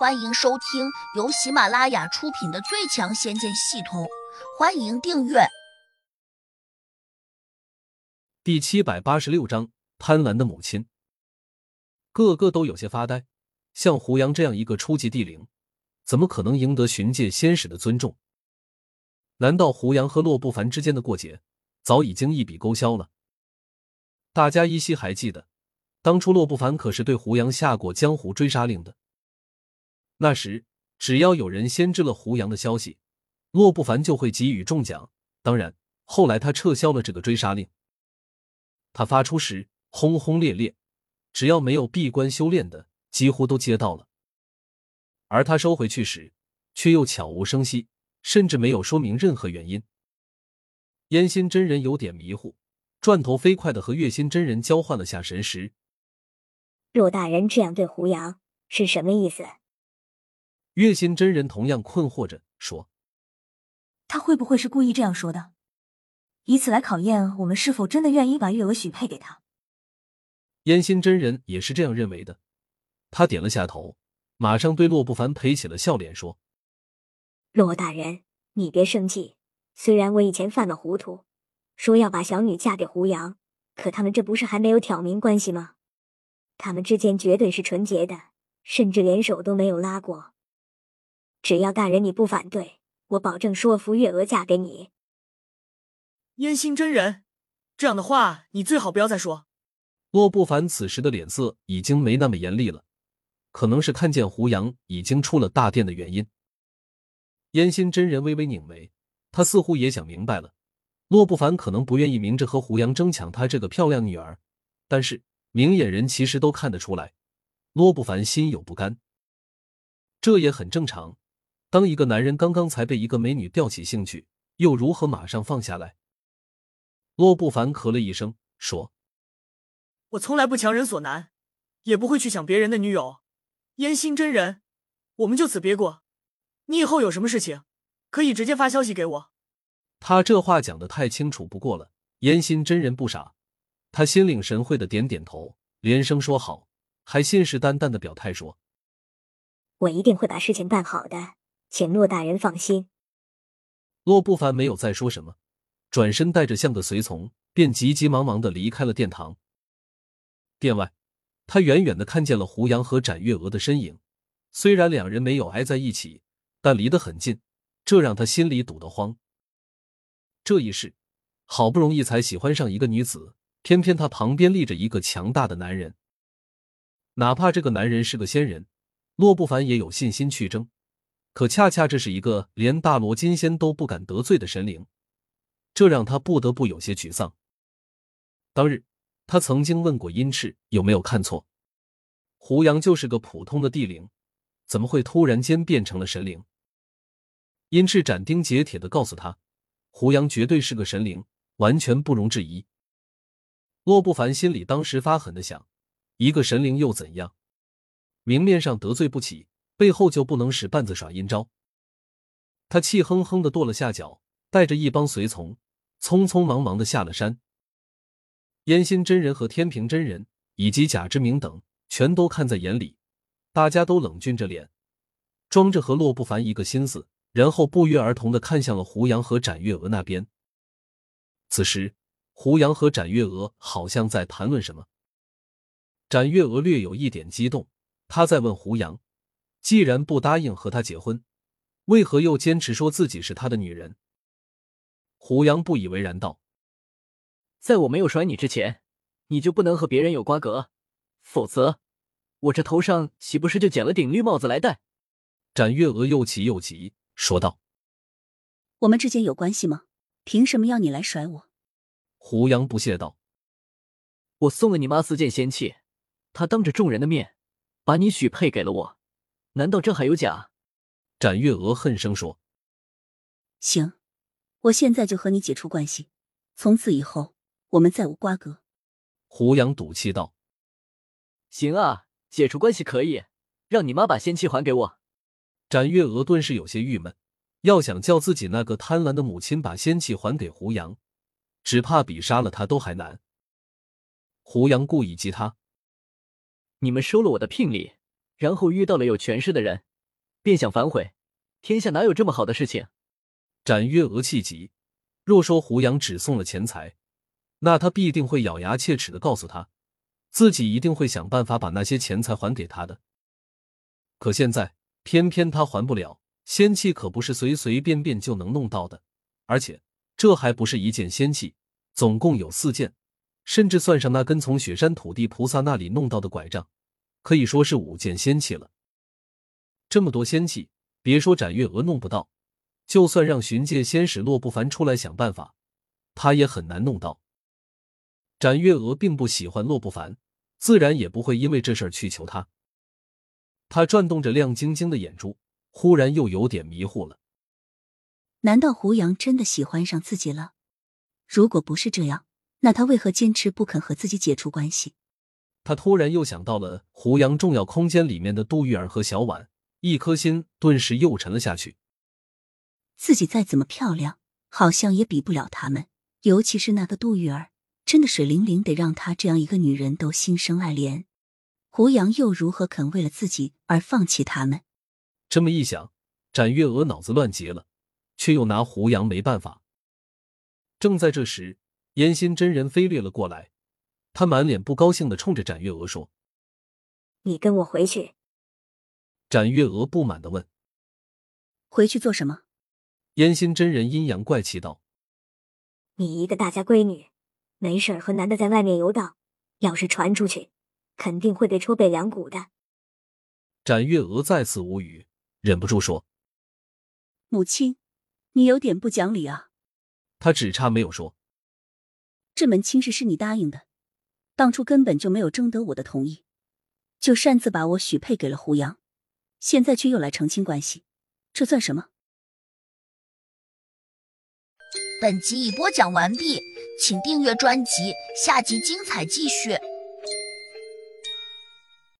欢迎收听由喜马拉雅出品的《最强仙剑系统》，欢迎订阅。第七百八十六章：贪婪的母亲。个个都有些发呆。像胡杨这样一个初级地灵，怎么可能赢得寻界仙使的尊重？难道胡杨和洛不凡之间的过节早已经一笔勾销了？大家依稀还记得，当初洛不凡可是对胡杨下过江湖追杀令的。那时，只要有人先知了胡杨的消息，洛不凡就会给予重奖。当然，后来他撤销了这个追杀令。他发出时轰轰烈烈，只要没有闭关修炼的，几乎都接到了；而他收回去时，却又悄无声息，甚至没有说明任何原因。烟心真人有点迷糊，转头飞快的和月心真人交换了下神识。骆大人这样对胡杨是什么意思？月心真人同样困惑着说：“他会不会是故意这样说的，以此来考验我们是否真的愿意把月娥许配给他？”燕心真人也是这样认为的，他点了下头，马上对洛不凡赔起了笑脸说：“洛大人，你别生气。虽然我以前犯了糊涂，说要把小女嫁给胡杨，可他们这不是还没有挑明关系吗？他们之间绝对是纯洁的，甚至连手都没有拉过。”只要大人你不反对，我保证说服月娥嫁给你。燕心真人，这样的话你最好不要再说。洛不凡此时的脸色已经没那么严厉了，可能是看见胡杨已经出了大殿的原因。燕心真人微微拧眉，他似乎也想明白了，洛不凡可能不愿意明着和胡杨争抢他这个漂亮女儿，但是明眼人其实都看得出来，洛不凡心有不甘，这也很正常。当一个男人刚刚才被一个美女吊起兴趣，又如何马上放下来？洛不凡咳了一声，说：“我从来不强人所难，也不会去抢别人的女友。烟心真人，我们就此别过。你以后有什么事情，可以直接发消息给我。”他这话讲的太清楚不过了。烟心真人不傻，他心领神会的点点头，连声说好，还信誓旦旦的表态说：“我一定会把事情办好的。”请骆大人放心。骆不凡没有再说什么，转身带着像个随从，便急急忙忙的离开了殿堂。殿外，他远远的看见了胡杨和展月娥的身影，虽然两人没有挨在一起，但离得很近，这让他心里堵得慌。这一世，好不容易才喜欢上一个女子，偏偏她旁边立着一个强大的男人，哪怕这个男人是个仙人，骆不凡也有信心去争。可恰恰这是一个连大罗金仙都不敢得罪的神灵，这让他不得不有些沮丧。当日，他曾经问过殷赤有没有看错，胡杨就是个普通的地灵，怎么会突然间变成了神灵？殷赤斩钉截铁的告诉他，胡杨绝对是个神灵，完全不容置疑。洛不凡心里当时发狠的想，一个神灵又怎样？明面上得罪不起。背后就不能使绊子耍阴招。他气哼哼的跺了下脚，带着一帮随从，匆匆忙忙的下了山。烟心真人和天平真人以及贾之明等全都看在眼里，大家都冷峻着脸，装着和洛不凡一个心思，然后不约而同的看向了胡杨和展月娥那边。此时，胡杨和展月娥好像在谈论什么。展月娥略有一点激动，她在问胡杨。既然不答应和他结婚，为何又坚持说自己是他的女人？胡杨不以为然道：“在我没有甩你之前，你就不能和别人有瓜葛，否则我这头上岂不是就捡了顶绿帽子来戴？”展月娥又气又急，说道：“我们之间有关系吗？凭什么要你来甩我？”胡杨不屑道：“我送了你妈四件仙器，她当着众人的面把你许配给了我。”难道这还有假？展月娥恨声说：“行，我现在就和你解除关系，从此以后我们再无瓜葛。”胡杨赌气道：“行啊，解除关系可以，让你妈把仙气还给我。”展月娥顿时有些郁闷，要想叫自己那个贪婪的母亲把仙气还给胡杨，只怕比杀了他都还难。胡杨故意激他：“你们收了我的聘礼。”然后遇到了有权势的人，便想反悔，天下哪有这么好的事情？展月娥气急，若说胡杨只送了钱财，那他必定会咬牙切齿的告诉他，自己一定会想办法把那些钱财还给他的。可现在偏偏他还不了，仙器可不是随随便便就能弄到的，而且这还不是一件仙器，总共有四件，甚至算上那根从雪山土地菩萨那里弄到的拐杖，可以说是五件仙器了。这么多仙器，别说展月娥弄不到，就算让巡界仙使洛不凡出来想办法，他也很难弄到。展月娥并不喜欢洛不凡，自然也不会因为这事儿去求他。他转动着亮晶晶的眼珠，忽然又有点迷糊了。难道胡杨真的喜欢上自己了？如果不是这样，那他为何坚持不肯和自己解除关系？他突然又想到了胡杨重要空间里面的杜玉儿和小婉。一颗心顿时又沉了下去。自己再怎么漂亮，好像也比不了他们。尤其是那个杜玉儿，真的水灵灵，得让她这样一个女人都心生爱怜。胡杨又如何肯为了自己而放弃他们？这么一想，展月娥脑子乱极了，却又拿胡杨没办法。正在这时，烟心真人飞掠了过来，他满脸不高兴的冲着展月娥说：“你跟我回去。”展月娥不满的问：“回去做什么？”烟心真人阴阳怪气道：“你一个大家闺女，没事和男的在外面游荡，要是传出去，肯定会被戳背两骨的。”展月娥再次无语，忍不住说：“母亲，你有点不讲理啊！”他只差没有说：“这门亲事是你答应的，当初根本就没有征得我的同意，就擅自把我许配给了胡杨。”现在却又来澄清关系，这算什么？本集已播讲完毕，请订阅专辑，下集精彩继续。